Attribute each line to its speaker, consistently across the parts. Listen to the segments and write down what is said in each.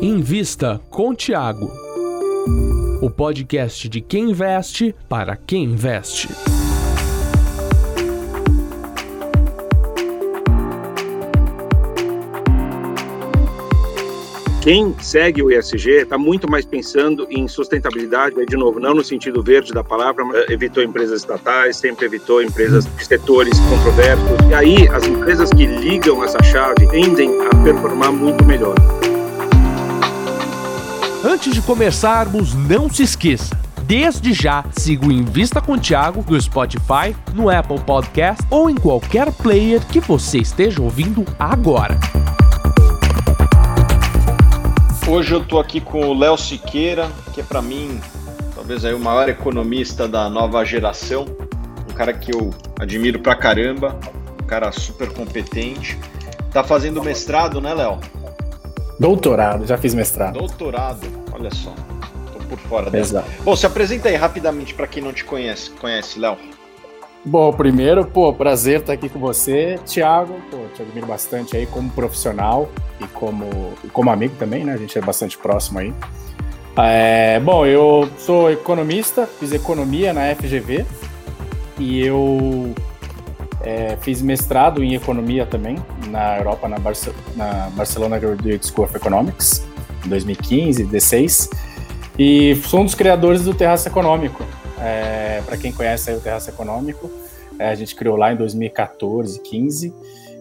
Speaker 1: Invista com Tiago. O podcast de quem investe para quem investe.
Speaker 2: Quem segue o ESG está muito mais pensando em sustentabilidade, de novo, não no sentido verde da palavra, mas evitou empresas estatais, sempre evitou empresas de setores controversos. E aí, as empresas que ligam essa chave tendem a performar muito melhor.
Speaker 1: Antes de começarmos, não se esqueça. Desde já, siga o Invista com Tiago no Spotify, no Apple Podcast ou em qualquer player que você esteja ouvindo agora.
Speaker 3: Hoje eu estou aqui com o Léo Siqueira, que é para mim talvez aí o maior economista da nova geração, um cara que eu admiro pra caramba, um cara super competente. Tá fazendo mestrado, né, Léo?
Speaker 4: Doutorado, já fiz mestrado.
Speaker 3: Doutorado, olha só. Tô por fora dessa. Bom, se apresenta aí rapidamente para quem não te conhece. Conhece, Léo?
Speaker 4: Bom, primeiro, pô, prazer estar aqui com você, Thiago. Pô, te admiro bastante aí como profissional e como, como amigo também, né? A gente é bastante próximo aí. É, bom, eu sou economista, fiz economia na FGV e eu é, fiz mestrado em economia também na Europa, na, Barce na Barcelona Graduate School of Economics, em 2015, 16. E sou um dos criadores do Terraço Econômico, é, para quem conhece o Terraço Econômico, é, a gente criou lá em 2014, 15,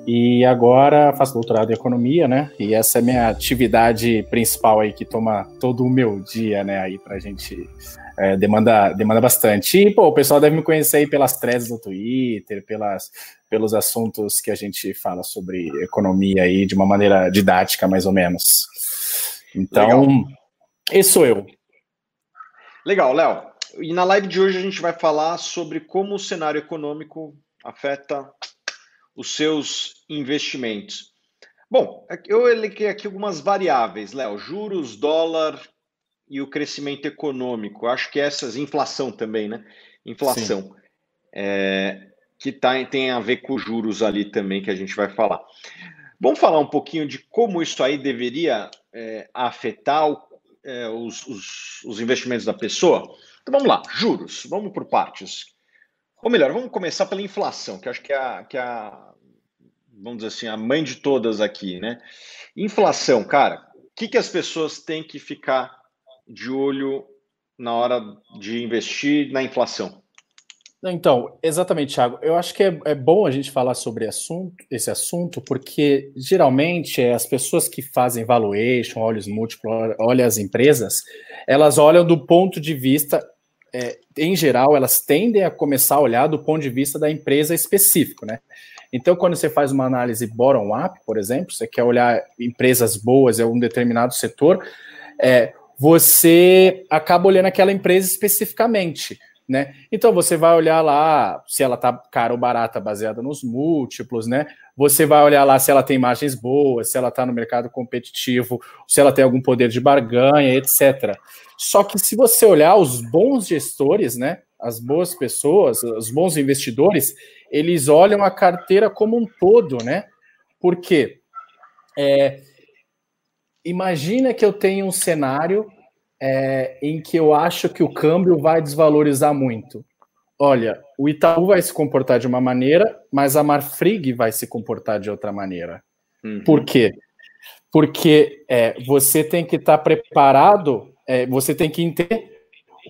Speaker 4: e agora faço doutorado em economia, né? E essa é a minha atividade principal aí que toma todo o meu dia, né? Aí pra gente é, demanda, demanda bastante. E, pô, o pessoal deve me conhecer aí pelas threads do Twitter, pelas, pelos assuntos que a gente fala sobre economia aí de uma maneira didática, mais ou menos. Então, Legal. esse sou eu.
Speaker 3: Legal, Léo. E na live de hoje a gente vai falar sobre como o cenário econômico afeta os seus investimentos. Bom, eu elenquei aqui algumas variáveis, Léo, juros, dólar e o crescimento econômico. Acho que essas, inflação também, né? Inflação. É, que tá, tem a ver com juros ali também, que a gente vai falar. Vamos falar um pouquinho de como isso aí deveria é, afetar o, é, os, os, os investimentos da pessoa? Então vamos lá, juros, vamos por partes. Ou melhor, vamos começar pela inflação, que acho que é a, que é a vamos dizer assim, a mãe de todas aqui, né? Inflação, cara, o que, que as pessoas têm que ficar de olho na hora de investir na inflação?
Speaker 4: Então, exatamente, Thiago. Eu acho que é, é, bom a gente falar sobre assunto, esse assunto, porque geralmente as pessoas que fazem valuation, olhos múltiplos, olham as empresas, elas olham do ponto de vista é, em geral, elas tendem a começar a olhar do ponto de vista da empresa específico, né? Então, quando você faz uma análise bottom-up, por exemplo, você quer olhar empresas boas em um determinado setor, é, você acaba olhando aquela empresa especificamente. Né? Então você vai olhar lá se ela está cara ou barata baseada nos múltiplos, né? Você vai olhar lá se ela tem margens boas, se ela está no mercado competitivo, se ela tem algum poder de barganha, etc. Só que se você olhar os bons gestores, né? As boas pessoas, os bons investidores, eles olham a carteira como um todo, né? Porque é, imagina que eu tenho um cenário é, em que eu acho que o câmbio vai desvalorizar muito. Olha, o Itaú vai se comportar de uma maneira, mas a Marfrig vai se comportar de outra maneira. Uhum. Por quê? Porque é, você tem que estar tá preparado, é, você tem que entender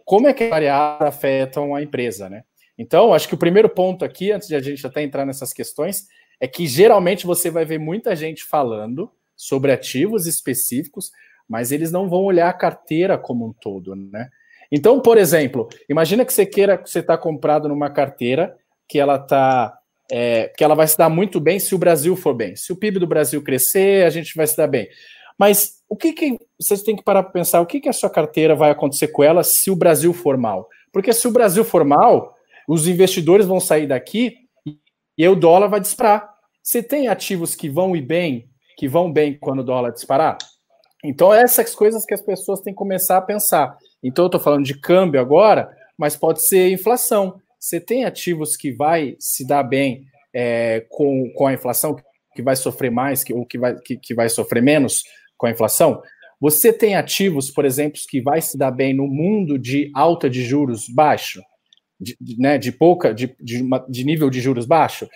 Speaker 4: como é que as variáveis afetam a empresa, né? Então, acho que o primeiro ponto aqui, antes de a gente até entrar nessas questões, é que geralmente você vai ver muita gente falando sobre ativos específicos, mas eles não vão olhar a carteira como um todo, né? Então, por exemplo, imagina que você queira que você está comprado numa carteira que ela tá é, que ela vai se dar muito bem se o Brasil for bem. Se o PIB do Brasil crescer, a gente vai se dar bem. Mas o que, que vocês têm que parar para pensar? O que, que a sua carteira vai acontecer com ela se o Brasil for mal? Porque se o Brasil for mal, os investidores vão sair daqui e o dólar vai disparar. Você tem ativos que vão ir bem, que vão bem quando o dólar disparar? Então, essas coisas que as pessoas têm que começar a pensar. Então, eu estou falando de câmbio agora, mas pode ser inflação. Você tem ativos que vai se dar bem é, com, com a inflação, que vai sofrer mais que, ou que vai, que, que vai sofrer menos com a inflação? Você tem ativos, por exemplo, que vai se dar bem no mundo de alta de juros baixo, de, né, de pouca, de, de, de nível de juros baixo,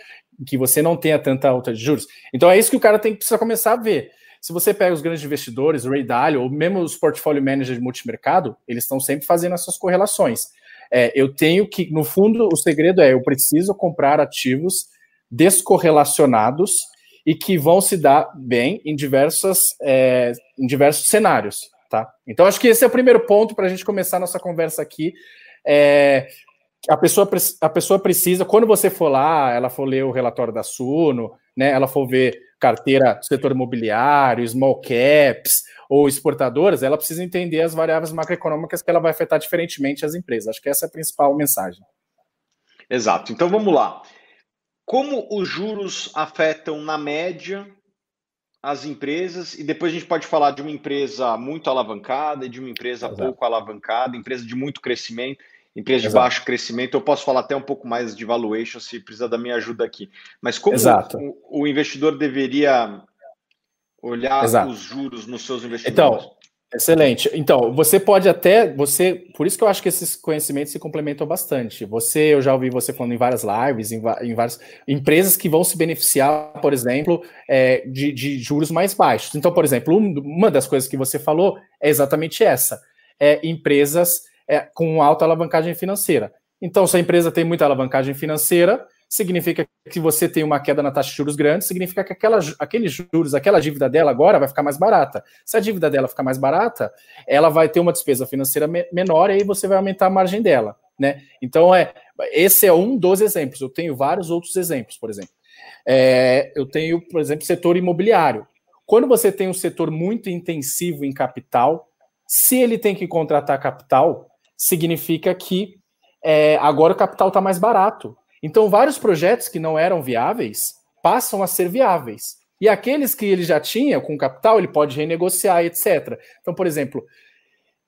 Speaker 4: que você não tenha tanta alta de juros. Então é isso que o cara tem que começar a ver. Se você pega os grandes investidores, Ray Dalio, ou mesmo os portfólio managers de multimercado, eles estão sempre fazendo essas correlações. É, eu tenho que, no fundo, o segredo é eu preciso comprar ativos descorrelacionados e que vão se dar bem em, diversas, é, em diversos cenários. Tá? Então, acho que esse é o primeiro ponto para a gente começar a nossa conversa aqui. É, a pessoa, a pessoa precisa, quando você for lá, ela for ler o relatório da Suno, né, ela for ver carteira do setor imobiliário, small caps ou exportadoras, ela precisa entender as variáveis macroeconômicas que ela vai afetar diferentemente as empresas. Acho que essa é a principal mensagem.
Speaker 3: Exato. Então vamos lá. Como os juros afetam, na média, as empresas, e depois a gente pode falar de uma empresa muito alavancada e de uma empresa Exato. pouco alavancada, empresa de muito crescimento, empresa Exato. de baixo crescimento. Eu posso falar até um pouco mais de valuation se precisa da minha ajuda aqui. Mas como o, o, investidor deveria olhar Exato. os juros nos seus investimentos?
Speaker 4: Então, Excelente. Então, você pode até, você, por isso que eu acho que esses conhecimentos se complementam bastante. Você, eu já ouvi você falando em várias lives, em, em várias empresas que vão se beneficiar, por exemplo, é, de, de, juros mais baixos. Então, por exemplo, uma das coisas que você falou é exatamente essa: é empresas é, com alta alavancagem financeira. Então, se a empresa tem muita alavancagem financeira, significa que você tem uma queda na taxa de juros grande, significa que aquela, aqueles juros, aquela dívida dela agora vai ficar mais barata. Se a dívida dela ficar mais barata, ela vai ter uma despesa financeira me menor e aí você vai aumentar a margem dela, né? Então, é, esse é um dos exemplos. Eu tenho vários outros exemplos, por exemplo. É, eu tenho, por exemplo, setor imobiliário. Quando você tem um setor muito intensivo em capital, se ele tem que contratar capital, significa que é, agora o capital está mais barato. Então, vários projetos que não eram viáveis passam a ser viáveis. E aqueles que ele já tinha com capital, ele pode renegociar, etc. Então, por exemplo,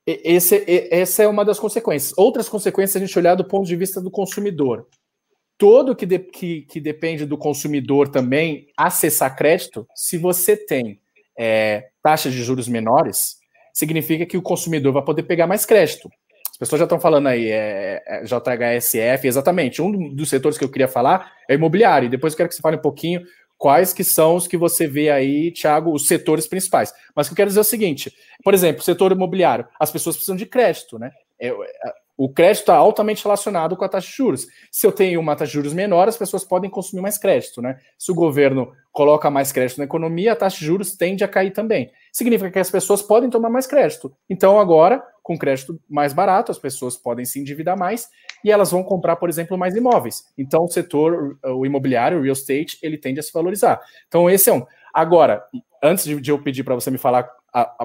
Speaker 4: esse, essa é uma das consequências. Outras consequências a gente olhar do ponto de vista do consumidor. Todo que, de, que, que depende do consumidor também acessar crédito, se você tem é, taxas de juros menores, significa que o consumidor vai poder pegar mais crédito pessoas já estão falando aí, é, é, JHSF, exatamente. Um dos setores que eu queria falar é imobiliário. E depois eu quero que você fale um pouquinho quais que são os que você vê aí, Thiago, os setores principais. Mas o que eu quero dizer é o seguinte: por exemplo, setor imobiliário, as pessoas precisam de crédito, né? É, é o crédito está altamente relacionado com a taxa de juros. Se eu tenho uma taxa de juros menor, as pessoas podem consumir mais crédito, né? Se o governo coloca mais crédito na economia, a taxa de juros tende a cair também. Significa que as pessoas podem tomar mais crédito. Então, agora, com crédito mais barato, as pessoas podem se endividar mais e elas vão comprar, por exemplo, mais imóveis. Então, o setor, o imobiliário, o real estate, ele tende a se valorizar. Então, esse é um. Agora, antes de eu pedir para você me falar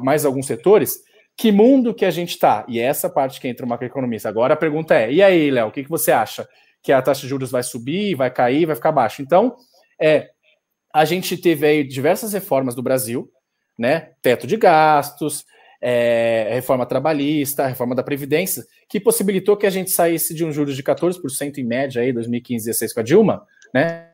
Speaker 4: mais alguns setores, que mundo que a gente está? E é essa parte que entra o macroeconomista. Agora a pergunta é: e aí, Léo, o que, que você acha? Que a taxa de juros vai subir, vai cair, vai ficar baixa? Então, é, a gente teve aí diversas reformas do Brasil, né? Teto de gastos, é, reforma trabalhista, reforma da Previdência, que possibilitou que a gente saísse de um juros de 14% em média aí, 2015 16 com a Dilma, né?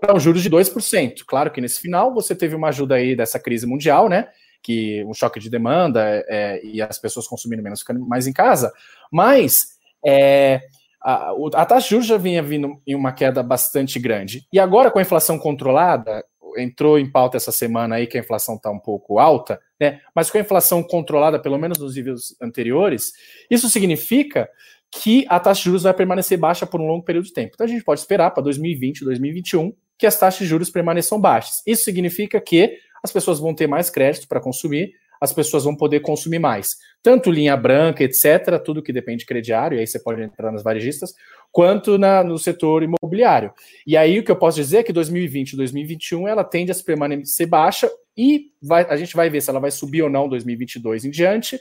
Speaker 4: Para um juros de 2%. Claro que nesse final você teve uma ajuda aí dessa crise mundial, né? que um choque de demanda é, e as pessoas consumindo menos, ficando mais em casa, mas é, a, a, taxa de juros já vinha vindo em uma queda bastante grande. E agora, com a inflação controlada, entrou em pauta essa semana aí que a inflação está um pouco alta, né? Mas com a inflação controlada, pelo menos nos níveis anteriores, isso significa que a taxa de juros vai permanecer baixa por um longo período de tempo. Então a gente pode esperar para 2020, 2021 que as taxas de juros permaneçam baixas. Isso significa que as pessoas vão ter mais crédito para consumir, as pessoas vão poder consumir mais. Tanto linha branca, etc., tudo que depende de crediário, e aí você pode entrar nas varejistas, quanto na, no setor imobiliário. E aí o que eu posso dizer é que 2020 e 2021 ela tende a se permanecer baixa e vai, a gente vai ver se ela vai subir ou não 2022 em diante,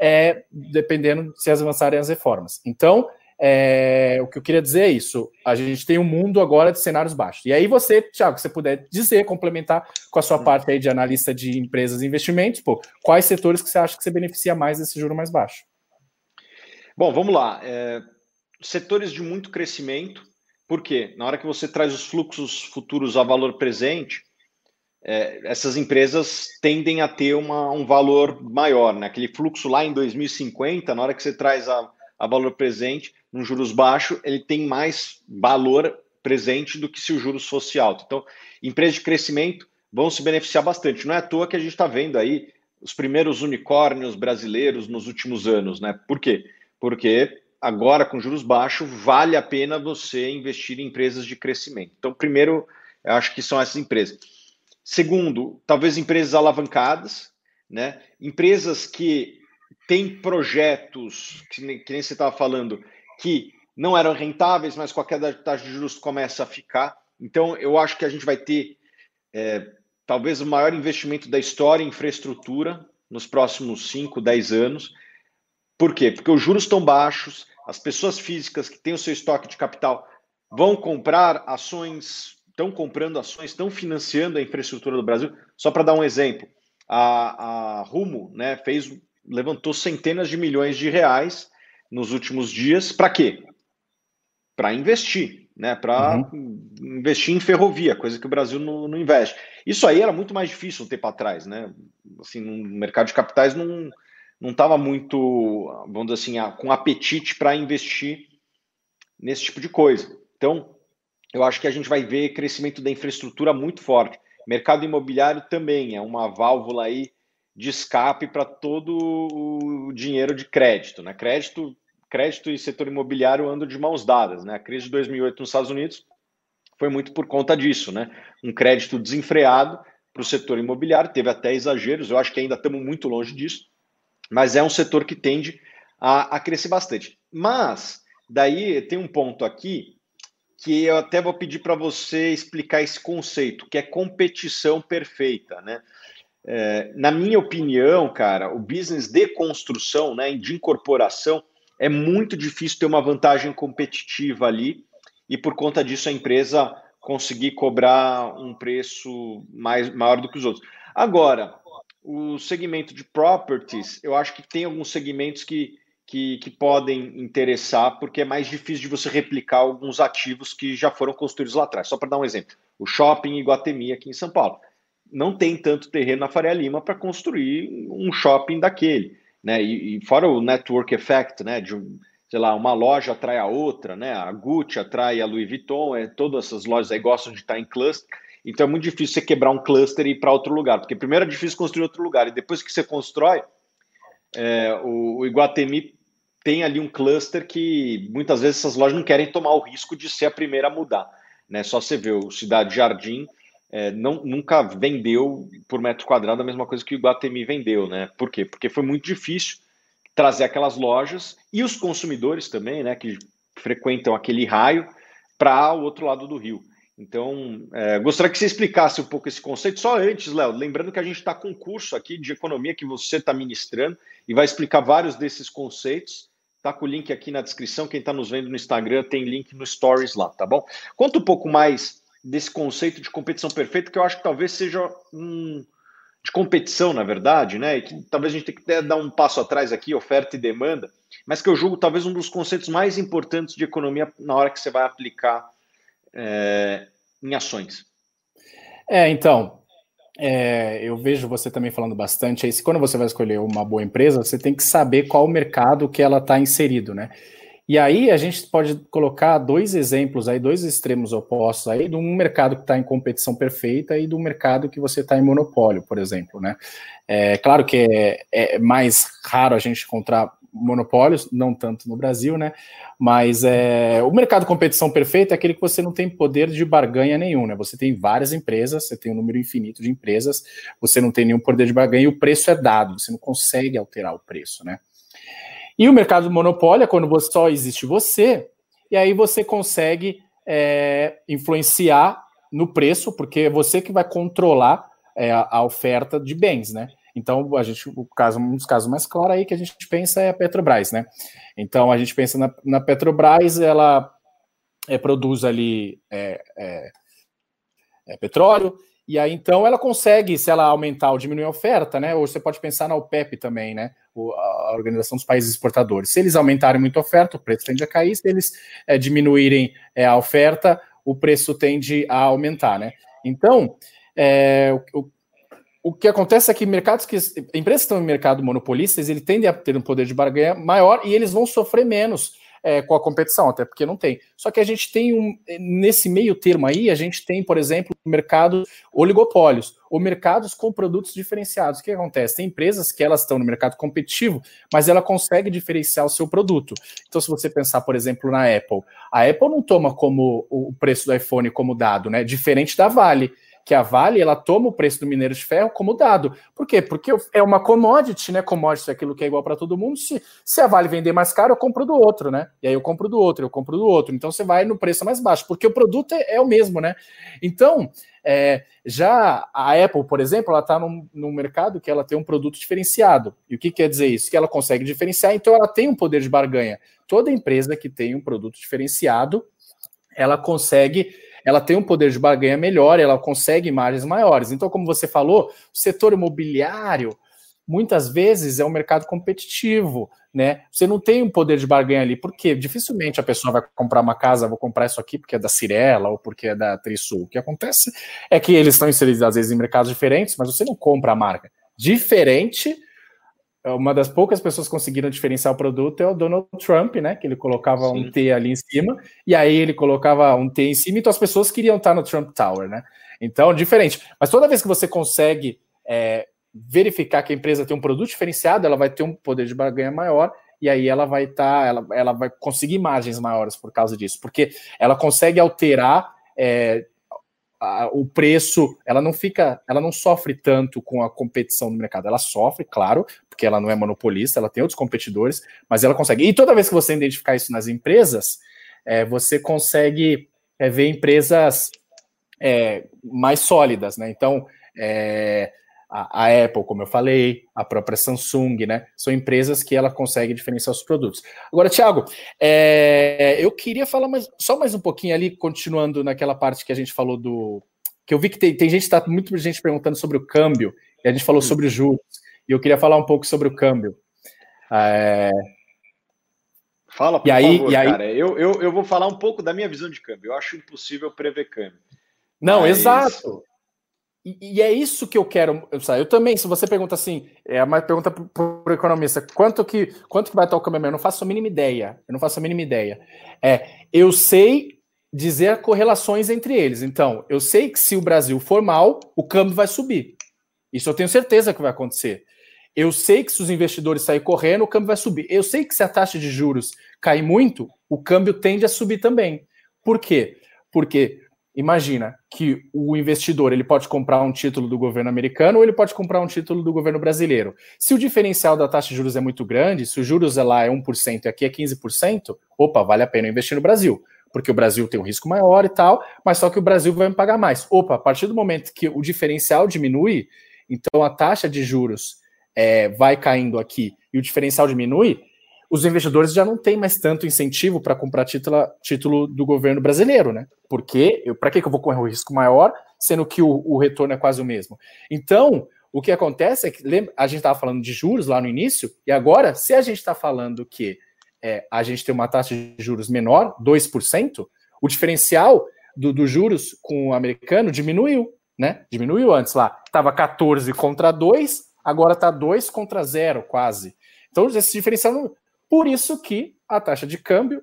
Speaker 4: é, dependendo se avançarem as reformas. Então, é, o que eu queria dizer é isso. A gente tem um mundo agora de cenários baixos. E aí você, Thiago, você puder dizer, complementar com a sua parte aí de analista de empresas e investimentos, pô, quais setores que você acha que você beneficia mais desse juro mais baixo?
Speaker 3: Bom, vamos lá. É, setores de muito crescimento, por quê? Na hora que você traz os fluxos futuros a valor presente, é, essas empresas tendem a ter uma, um valor maior, né? Aquele fluxo lá em 2050, na hora que você traz a, a valor presente, num juros baixo, ele tem mais valor presente do que se o juros fosse alto. Então, empresas de crescimento vão se beneficiar bastante. Não é à toa que a gente está vendo aí os primeiros unicórnios brasileiros nos últimos anos, né? Por quê? Porque agora, com juros baixos, vale a pena você investir em empresas de crescimento. Então, primeiro, eu acho que são essas empresas. Segundo, talvez empresas alavancadas, né? Empresas que têm projetos, que nem, que nem você estava falando, que não eram rentáveis, mas com a queda de taxa de juros começa a ficar. Então, eu acho que a gente vai ter é, talvez o maior investimento da história em infraestrutura nos próximos 5, 10 anos. Por quê? Porque os juros estão baixos, as pessoas físicas que têm o seu estoque de capital vão comprar ações estão comprando ações, estão financiando a infraestrutura do Brasil. Só para dar um exemplo, a, a Rumo né, fez, levantou centenas de milhões de reais nos últimos dias. Para quê? Para investir, né? Para uhum. investir em ferrovia, coisa que o Brasil não, não, investe. Isso aí era muito mais difícil um tempo atrás, né? Assim, no mercado de capitais não não estava muito, vamos dizer assim, com apetite para investir nesse tipo de coisa. Então, eu acho que a gente vai ver crescimento da infraestrutura muito forte. Mercado imobiliário também é uma válvula aí de escape para todo o dinheiro de crédito. Né? Crédito, crédito e setor imobiliário andam de mãos dadas. Né? A crise de 2008 nos Estados Unidos foi muito por conta disso. Né? Um crédito desenfreado para o setor imobiliário, teve até exageros, eu acho que ainda estamos muito longe disso, mas é um setor que tende a, a crescer bastante. Mas, daí tem um ponto aqui que eu até vou pedir para você explicar esse conceito, que é competição perfeita, né? É, na minha opinião, cara, o business de construção, né, de incorporação, é muito difícil ter uma vantagem competitiva ali e por conta disso a empresa conseguir cobrar um preço mais maior do que os outros. Agora, o segmento de properties, eu acho que tem alguns segmentos que que, que podem interessar, porque é mais difícil de você replicar alguns ativos que já foram construídos lá atrás. Só para dar um exemplo, o shopping Iguatemi aqui em São Paulo. Não tem tanto terreno na Faria Lima para construir um shopping daquele. Né? E, e, fora o network effect, né? De sei lá, uma loja atrai a outra, né? A Gucci atrai a Louis Vuitton, é, todas essas lojas aí gostam de estar em cluster. Então é muito difícil você quebrar um cluster e ir para outro lugar, porque primeiro é difícil construir outro lugar, e depois que você constrói, é, o, o Iguatemi tem ali um cluster que muitas vezes essas lojas não querem tomar o risco de ser a primeira a mudar. Né? Só você vê o Cidade Jardim é, não, nunca vendeu por metro quadrado a mesma coisa que o Iguatemi vendeu. Né? Por quê? Porque foi muito difícil trazer aquelas lojas e os consumidores também, né, que frequentam aquele raio, para o outro lado do rio. Então, é, gostaria que você explicasse um pouco esse conceito. Só antes, Léo, lembrando que a gente está com um curso aqui de economia que você está ministrando e vai explicar vários desses conceitos. Tá com o link aqui na descrição. Quem está nos vendo no Instagram tem link no Stories lá, tá bom? Conta um pouco mais desse conceito de competição perfeita, que eu acho que talvez seja um de competição, na verdade, né? E que talvez a gente tenha que dar um passo atrás aqui, oferta e demanda, mas que eu julgo talvez um dos conceitos mais importantes de economia na hora que você vai aplicar é, em ações.
Speaker 4: É, então, é, eu vejo você também falando bastante aí. Se quando você vai escolher uma boa empresa, você tem que saber qual o mercado que ela está inserido, né? E aí a gente pode colocar dois exemplos aí, dois extremos opostos aí, de um mercado que está em competição perfeita e do mercado que você está em monopólio, por exemplo, né? É claro que é, é mais raro a gente encontrar monopólios, não tanto no Brasil, né? Mas é, o mercado de competição perfeita é aquele que você não tem poder de barganha nenhum, né? Você tem várias empresas, você tem um número infinito de empresas, você não tem nenhum poder de barganha e o preço é dado, você não consegue alterar o preço, né? E o mercado monopólio é quando só existe você, e aí você consegue é, influenciar no preço, porque é você que vai controlar é, a oferta de bens, né? Então, a gente, o caso, um dos casos mais claros aí que a gente pensa é a Petrobras, né? Então, a gente pensa na, na Petrobras, ela é, produz ali é, é, é, petróleo, e aí então ela consegue, se ela aumentar ou diminuir a oferta, né? Ou você pode pensar na OPEP também, né? A Organização dos Países Exportadores. Se eles aumentarem muito a oferta, o preço tende a cair, se eles é, diminuírem é, a oferta, o preço tende a aumentar, né? Então, é, o, o que acontece é que mercados que empresas que estão em mercado monopolistas, ele tendem a ter um poder de barganha maior e eles vão sofrer menos é, com a competição, até porque não tem. Só que a gente tem um nesse meio termo aí, a gente tem, por exemplo, o mercado oligopólios, ou mercados com produtos diferenciados. O que acontece? Tem empresas que elas estão no mercado competitivo, mas ela consegue diferenciar o seu produto. Então, se você pensar, por exemplo, na Apple, a Apple não toma como o preço do iPhone como dado, né? Diferente da Vale que a Vale ela toma o preço do minério de ferro como dado. Por quê? Porque é uma commodity, né? Commodity é aquilo que é igual para todo mundo. Se, se a Vale vender mais caro, eu compro do outro, né? E aí eu compro do outro, eu compro do outro. Então você vai no preço mais baixo, porque o produto é, é o mesmo, né? Então, é, já a Apple, por exemplo, ela está num, num, mercado que ela tem um produto diferenciado. E o que quer dizer isso? Que ela consegue diferenciar, então ela tem um poder de barganha. Toda empresa que tem um produto diferenciado, ela consegue ela tem um poder de barganha melhor, ela consegue margens maiores. Então, como você falou, o setor imobiliário muitas vezes é um mercado competitivo, né? Você não tem um poder de barganha ali, porque dificilmente a pessoa vai comprar uma casa, vou comprar isso aqui porque é da Cirela ou porque é da Trisul. O que acontece é que eles estão inseridos às vezes em mercados diferentes, mas você não compra a marca. Diferente uma das poucas pessoas que conseguiram diferenciar o produto é o Donald Trump, né? Que ele colocava Sim. um T ali em cima, e aí ele colocava um T em cima, então as pessoas queriam estar no Trump Tower, né? Então, diferente. Mas toda vez que você consegue é, verificar que a empresa tem um produto diferenciado, ela vai ter um poder de barganha maior, e aí ela vai estar, tá, ela, ela vai conseguir margens maiores por causa disso, porque ela consegue alterar. É, o preço, ela não fica, ela não sofre tanto com a competição no mercado. Ela sofre, claro, porque ela não é monopolista, ela tem outros competidores, mas ela consegue. E toda vez que você identificar isso nas empresas, é, você consegue é, ver empresas é, mais sólidas, né? Então, é, a, a, Apple, como eu falei, a própria Samsung, né? São empresas que ela consegue diferenciar os produtos. Agora, Thiago, é, eu queria falar mais, só mais um pouquinho ali, continuando naquela parte que a gente falou do. Que eu vi que tem, tem gente, tá muito gente perguntando sobre o câmbio, e a gente falou hum. sobre os juros, e eu queria falar um pouco sobre o câmbio. É...
Speaker 3: Fala, por e aí, favor, e aí... cara. Eu, eu, eu vou falar um pouco da minha visão de câmbio. Eu acho impossível prever câmbio.
Speaker 4: Não, Mas... exato. E, é isso que eu quero. Eu também, se você pergunta assim, é uma pergunta para o economista, quanto que, quanto que vai estar o câmbio? Eu não faço a mínima ideia. Eu não faço a mínima ideia. É, eu sei dizer correlações entre eles. Então, eu sei que se o Brasil for mal, o câmbio vai subir. Isso eu tenho certeza que vai acontecer. Eu sei que se os investidores saírem correndo, o câmbio vai subir. Eu sei que se a taxa de juros cair muito, o câmbio tende a subir também. Por quê? Porque Imagina que o investidor ele pode comprar um título do governo americano ou ele pode comprar um título do governo brasileiro. Se o diferencial da taxa de juros é muito grande, se o juros é lá é 1% e aqui é 15%, opa, vale a pena investir no Brasil, porque o Brasil tem um risco maior e tal, mas só que o Brasil vai me pagar mais. Opa, a partir do momento que o diferencial diminui, então a taxa de juros é, vai caindo aqui e o diferencial diminui, os investidores já não têm mais tanto incentivo para comprar título, título do governo brasileiro, né? Porque para que, eu vou correr um risco maior, sendo que o, o, retorno é quase o mesmo? Então, o que acontece é que lembra, a gente estava falando de juros lá no início, e agora, se a gente está falando que é, a gente tem uma taxa de juros menor, 2%, o diferencial dos do juros com o americano diminuiu, né? Diminuiu antes lá. Estava 14 contra 2, agora está 2 contra 0, quase. Então, esse diferencial por isso que a taxa de câmbio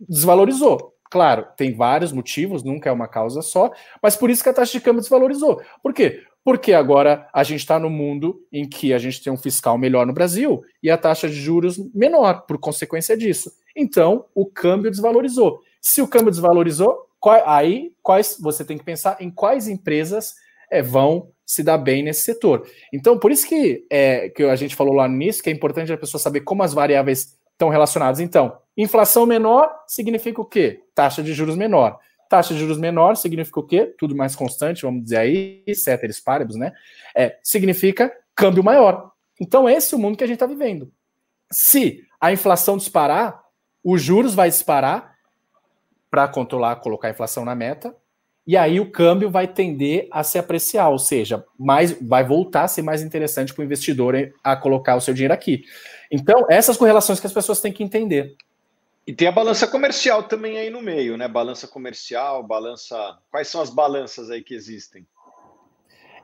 Speaker 4: desvalorizou. Claro, tem vários motivos, nunca é uma causa só, mas por isso que a taxa de câmbio desvalorizou. Por quê? Porque agora a gente está no mundo em que a gente tem um fiscal melhor no Brasil e a taxa de juros menor, por consequência disso. Então, o câmbio desvalorizou. Se o câmbio desvalorizou, aí quais você tem que pensar em quais empresas é, vão se dar bem nesse setor. Então, por isso que, é, que a gente falou lá início que é importante a pessoa saber como as variáveis estão relacionadas. Então, inflação menor significa o quê? Taxa de juros menor. Taxa de juros menor significa o quê? Tudo mais constante, vamos dizer aí, ceteris paribus, né? É, significa câmbio maior. Então, esse é o mundo que a gente está vivendo. Se a inflação disparar, os juros vai disparar para controlar, colocar a inflação na meta, e aí o câmbio vai tender a se apreciar, ou seja, mais, vai voltar a ser mais interessante para o investidor a colocar o seu dinheiro aqui. Então, essas correlações que as pessoas têm que entender.
Speaker 3: E tem a balança comercial também aí no meio, né? Balança comercial, balança. Quais são as balanças aí que existem?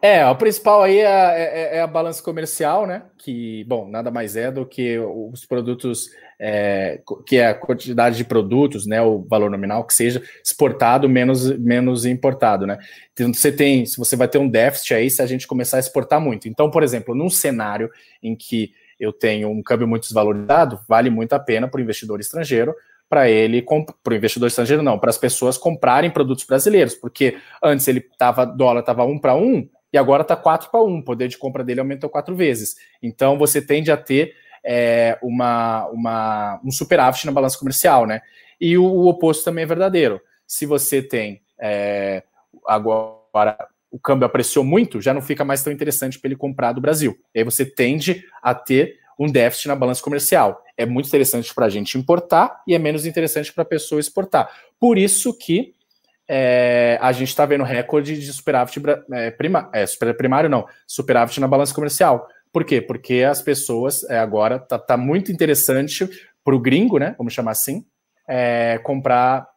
Speaker 4: É, o principal aí é, é, é, a balança comercial, né? Que, bom, nada mais é do que os produtos, é, que é a quantidade de produtos, né? O valor nominal que seja exportado menos, menos importado, né? Então você tem, se você vai ter um déficit aí, se a gente começar a exportar muito. Então, por exemplo, num cenário em que eu tenho um câmbio muito desvalorizado, vale muito a pena para o investidor estrangeiro para ele, para o investidor estrangeiro, não, para as pessoas comprarem produtos brasileiros, porque antes ele tava, dólar estava um para um, e agora está 4 para 1, o poder de compra dele aumentou quatro vezes. Então você tende a ter é, uma, uma, um superávit na balança comercial, né? E o, o oposto também é verdadeiro. Se você tem é, agora o câmbio apreciou muito, já não fica mais tão interessante para ele comprar do Brasil. E aí você tende a ter um déficit na balança comercial. É muito interessante para a gente importar e é menos interessante para a pessoa exportar. Por isso que é, a gente está vendo recorde de superávit é, prima, é, primário, não, superávit na balança comercial. Por quê? Porque as pessoas é, agora tá, tá, muito interessante para o gringo, né? Vamos chamar assim, é, comprar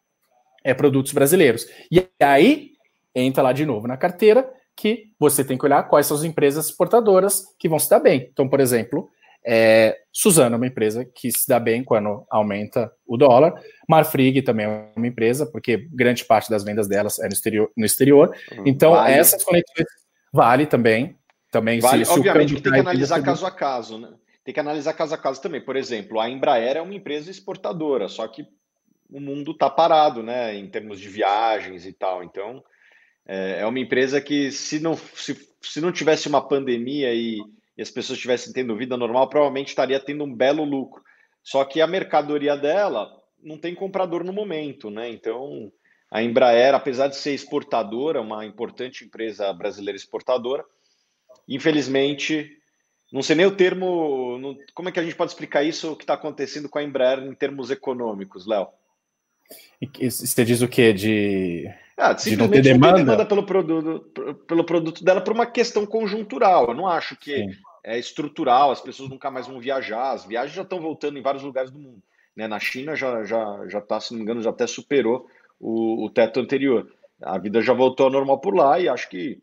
Speaker 4: é, produtos brasileiros. E aí entra lá de novo na carteira que você tem que olhar quais são as empresas exportadoras que vão se dar bem. Então, por exemplo, é, Suzano é uma empresa que se dá bem quando aumenta o dólar. Marfrig também é uma empresa, porque grande parte das vendas delas é no exterior. No exterior. Hum, então, vale. essas conexões vale também. Também
Speaker 3: vale, se, obviamente, tem que analisar caso a caso, né? Tem que analisar caso a caso também. Por exemplo, a Embraer é uma empresa exportadora, só que o mundo está parado, né? Em termos de viagens e tal. Então, é, é uma empresa que, se não, se, se não tivesse uma pandemia e e as pessoas estivessem tendo vida normal, provavelmente estaria tendo um belo lucro. Só que a mercadoria dela não tem comprador no momento, né? Então, a Embraer, apesar de ser exportadora, uma importante empresa brasileira exportadora, infelizmente, não sei nem o termo. Não, como é que a gente pode explicar isso, o que está acontecendo com a Embraer em termos econômicos, Léo?
Speaker 4: Você diz o quê? De
Speaker 3: ah, de não ter demanda? demanda pelo produto, pelo produto dela por uma questão conjuntural. Eu não acho que Sim. é estrutural, as pessoas nunca mais vão viajar, as viagens já estão voltando em vários lugares do mundo. Né? Na China já já já está, se não me engano, já até superou o, o teto anterior. A vida já voltou ao normal por lá e acho que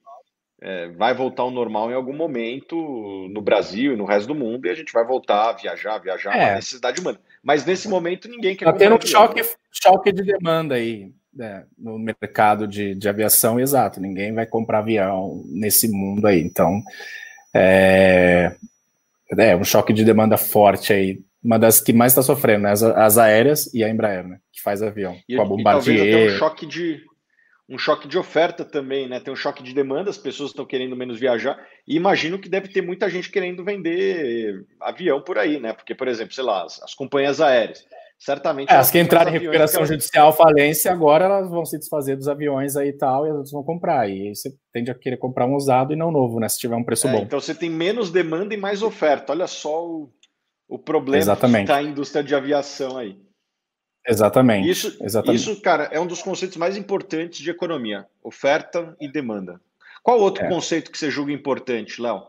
Speaker 3: é, vai voltar ao normal em algum momento no Brasil e no resto do mundo e a gente vai voltar a viajar, viajar, é. a necessidade humana. Mas nesse momento ninguém quer.
Speaker 4: Está tendo um choque, choque de demanda aí é, no mercado de, de aviação, exato. Ninguém vai comprar avião nesse mundo aí. Então, é, é um choque de demanda forte aí. Uma das que mais está sofrendo, né? as, as, aéreas e a Embraer, né? Que faz avião.
Speaker 3: E, com a Bombardier. E talvez até um choque de um choque de oferta também, né? Tem um choque de demanda, as pessoas estão querendo menos viajar, e imagino que deve ter muita gente querendo vender avião por aí, né? Porque, por exemplo, sei lá, as, as companhias aéreas certamente.
Speaker 4: É, as que entrarem em recuperação judicial, falência, agora elas vão se desfazer dos aviões aí e tal, e elas vão comprar. E aí você tende a querer comprar um usado e não novo, né? Se tiver um preço é, bom.
Speaker 3: Então você tem menos demanda e mais oferta. Olha só o, o problema Exatamente. que está a indústria de aviação aí.
Speaker 4: Exatamente.
Speaker 3: Isso,
Speaker 4: Exatamente.
Speaker 3: isso, cara, é um dos conceitos mais importantes de economia: oferta e demanda. Qual outro é. conceito que você julga importante, Léo?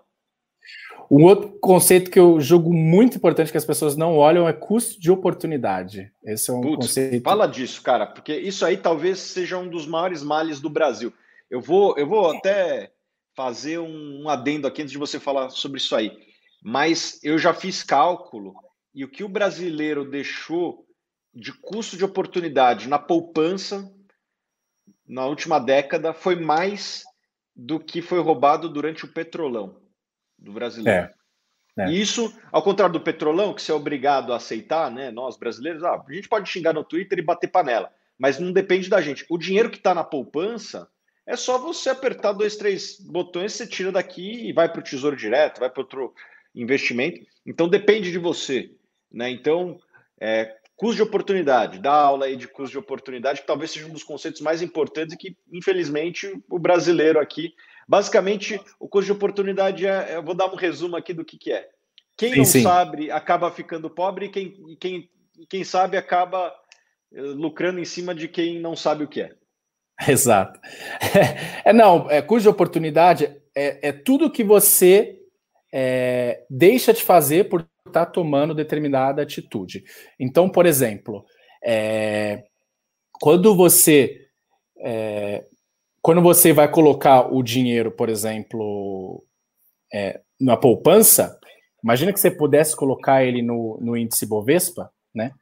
Speaker 4: Um outro conceito que eu julgo muito importante que as pessoas não olham é custo de oportunidade. Esse é um Putz, conceito.
Speaker 3: Fala disso, cara, porque isso aí talvez seja um dos maiores males do Brasil. Eu vou, eu vou até fazer um, um adendo aqui antes de você falar sobre isso aí. Mas eu já fiz cálculo e o que o brasileiro deixou de custo de oportunidade na poupança na última década foi mais do que foi roubado durante o petrolão do brasileiro. É, é. E isso, ao contrário do petrolão, que você é obrigado a aceitar, né? Nós brasileiros, ah, a gente pode xingar no Twitter e bater panela, mas não depende da gente. O dinheiro que está na poupança é só você apertar dois, três botões, você tira daqui e vai para o tesouro direto, vai para outro investimento. Então depende de você, né? Então, é, custo de oportunidade, dá aula aí de custo de oportunidade, que talvez seja um dos conceitos mais importantes e que, infelizmente, o brasileiro aqui Basicamente, o custo de oportunidade é. Eu vou dar um resumo aqui do que, que é. Quem sim, não sim. sabe acaba ficando pobre e quem, quem, quem sabe acaba eh, lucrando em cima de quem não sabe o que é.
Speaker 4: Exato. É, não, é, custo de oportunidade é, é tudo que você é, deixa de fazer por estar tá tomando determinada atitude. Então, por exemplo, é, quando você é, quando você vai colocar o dinheiro, por exemplo, é, na poupança, imagina que você pudesse colocar ele no, no índice Bovespa, né?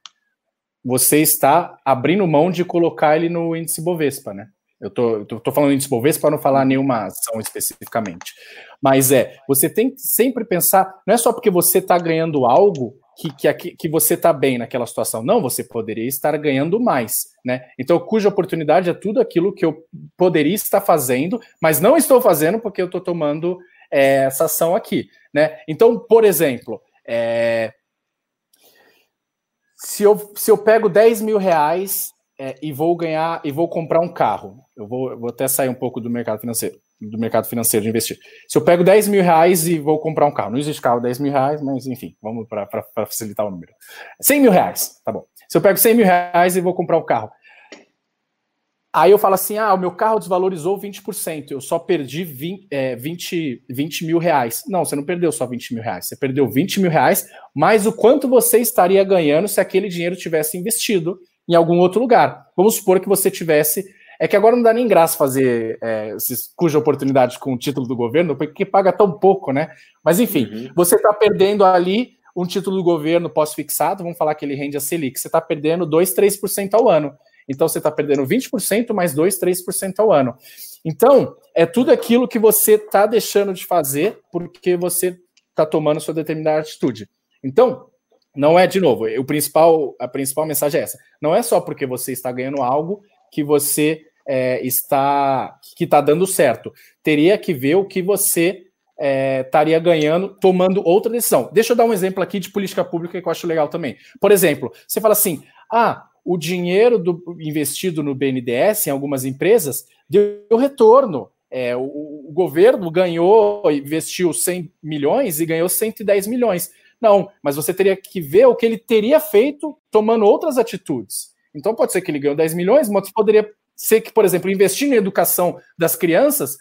Speaker 4: Você está abrindo mão de colocar ele no índice Bovespa, né? Eu tô, tô falando índice Bovespa para não falar nenhuma ação especificamente. Mas é, você tem que sempre pensar, não é só porque você está ganhando algo que, que, que você está bem naquela situação. Não, você poderia estar ganhando mais, né? Então, cuja oportunidade é tudo aquilo que eu poderia estar fazendo, mas não estou fazendo porque eu estou tomando é, essa ação aqui, né? Então, por exemplo, é, se, eu, se eu pego 10 mil reais é, e vou ganhar e vou comprar um carro, eu vou, eu vou até sair um pouco do mercado financeiro do mercado financeiro de investir. Se eu pego 10 mil reais e vou comprar um carro, não existe carro 10 mil reais, mas enfim, vamos para facilitar o número. 100 mil reais, tá bom. Se eu pego 100 mil reais e vou comprar um carro, aí eu falo assim: ah, o meu carro desvalorizou 20%, eu só perdi 20, é, 20, 20 mil reais. Não, você não perdeu só 20 mil reais, você perdeu 20 mil reais, mais o quanto você estaria ganhando se aquele dinheiro tivesse investido em algum outro lugar. Vamos supor que você tivesse é que agora não dá nem graça fazer é, cuja oportunidade com o título do governo, porque paga tão pouco, né? Mas enfim, uhum. você está perdendo ali um título do governo pós-fixado, vamos falar que ele rende a Selic, você está perdendo 2, 3% ao ano. Então você está perdendo 20% mais 2, 3% ao ano. Então, é tudo aquilo que você está deixando de fazer porque você está tomando sua determinada atitude. Então, não é de novo, o principal, a principal mensagem é essa. Não é só porque você está ganhando algo que você é, está que está dando certo. Teria que ver o que você é, estaria ganhando tomando outra decisão. Deixa eu dar um exemplo aqui de política pública que eu acho legal também. Por exemplo, você fala assim: ah, o dinheiro do, investido no BNDES em algumas empresas deu retorno. É, o, o, governo ganhou, investiu 100 milhões e ganhou 110 milhões. Não, mas você teria que ver o que ele teria feito tomando outras atitudes. Então pode ser que ele ganhou 10 milhões, mas poderia ser que, por exemplo, investir na educação das crianças,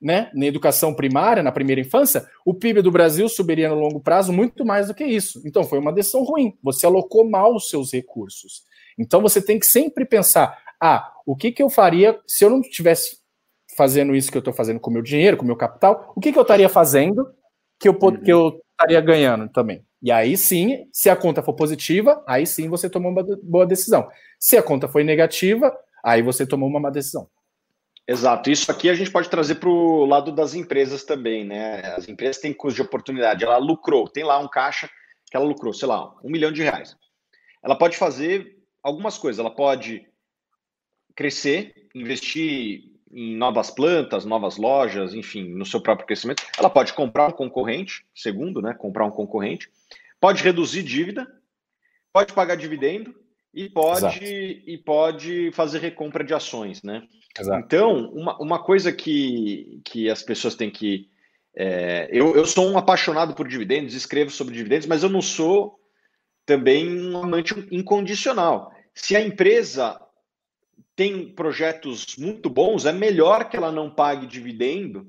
Speaker 4: né, na educação primária, na primeira infância, o PIB do Brasil subiria no longo prazo muito mais do que isso. Então foi uma decisão ruim. Você alocou mal os seus recursos. Então você tem que sempre pensar: ah, o que, que eu faria se eu não estivesse fazendo isso que eu estou fazendo com o meu dinheiro, com o meu capital? O que, que eu estaria fazendo que eu, que eu estaria ganhando também? E aí sim, se a conta for positiva, aí sim você tomou uma boa decisão. Se a conta foi negativa, Aí você tomou uma má decisão.
Speaker 3: Exato. Isso aqui a gente pode trazer para o lado das empresas também, né? As empresas têm custo de oportunidade. Ela lucrou, tem lá um caixa que ela lucrou, sei lá, um milhão de reais. Ela pode fazer algumas coisas. Ela pode crescer, investir em novas plantas, novas lojas, enfim, no seu próprio crescimento. Ela pode comprar um concorrente, segundo, né? Comprar um concorrente. Pode reduzir dívida, pode pagar dividendo e pode, e pode fazer recompra de ações, né? Exato. Então, uma, uma coisa que, que as pessoas têm que. É, eu, eu sou um apaixonado por dividendos, escrevo sobre dividendos, mas eu não sou também um amante incondicional. Se a empresa tem projetos muito bons, é melhor que ela não pague dividendo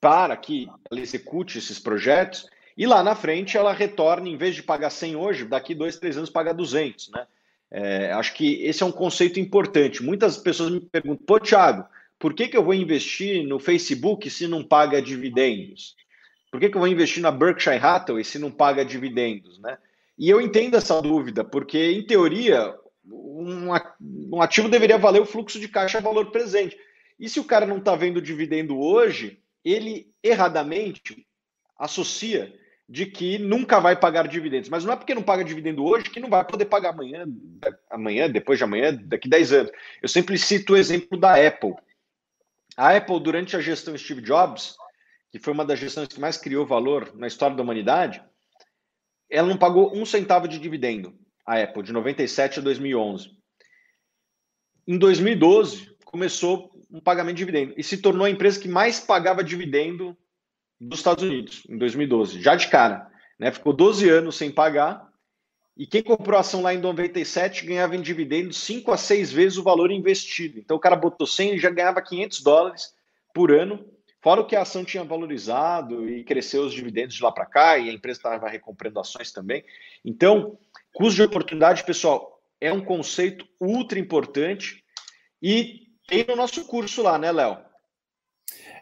Speaker 3: para que ela execute esses projetos e lá na frente ela retorna, em vez de pagar 100 hoje, daqui dois, três anos paga 200, né? É, acho que esse é um conceito importante. Muitas pessoas me perguntam, pô, Thiago, por que, que eu vou investir no Facebook se não paga dividendos? Por que, que eu vou investir na Berkshire Hathaway se não paga dividendos, né? E eu entendo essa dúvida, porque, em teoria, um, ativo deveria valer o fluxo de caixa valor presente. E se o cara não está vendo dividendo hoje, ele erradamente associa de que nunca vai pagar dividendos. Mas não é porque não paga dividendo hoje que não vai poder pagar amanhã, amanhã, depois de amanhã, daqui 10 anos. Eu sempre cito o exemplo da Apple. A Apple, durante a gestão Steve Jobs, que foi uma das gestões que mais criou valor na história da humanidade, ela não pagou um centavo de dividendo, a Apple, de 97 a 2011. Em 2012, começou um pagamento de dividendo e se tornou a empresa que mais pagava dividendo dos Estados Unidos, em 2012, já de cara. Né? Ficou 12 anos sem pagar. E quem comprou a ação lá em 97 ganhava em dividendos 5 a 6 vezes o valor investido. Então o cara botou 100 e já ganhava 500 dólares por ano, fora o que a ação tinha valorizado e cresceu os dividendos de lá para cá, e a empresa estava recomprando ações também. Então, custo de oportunidade, pessoal, é um conceito ultra importante e tem no nosso curso lá, né, Léo?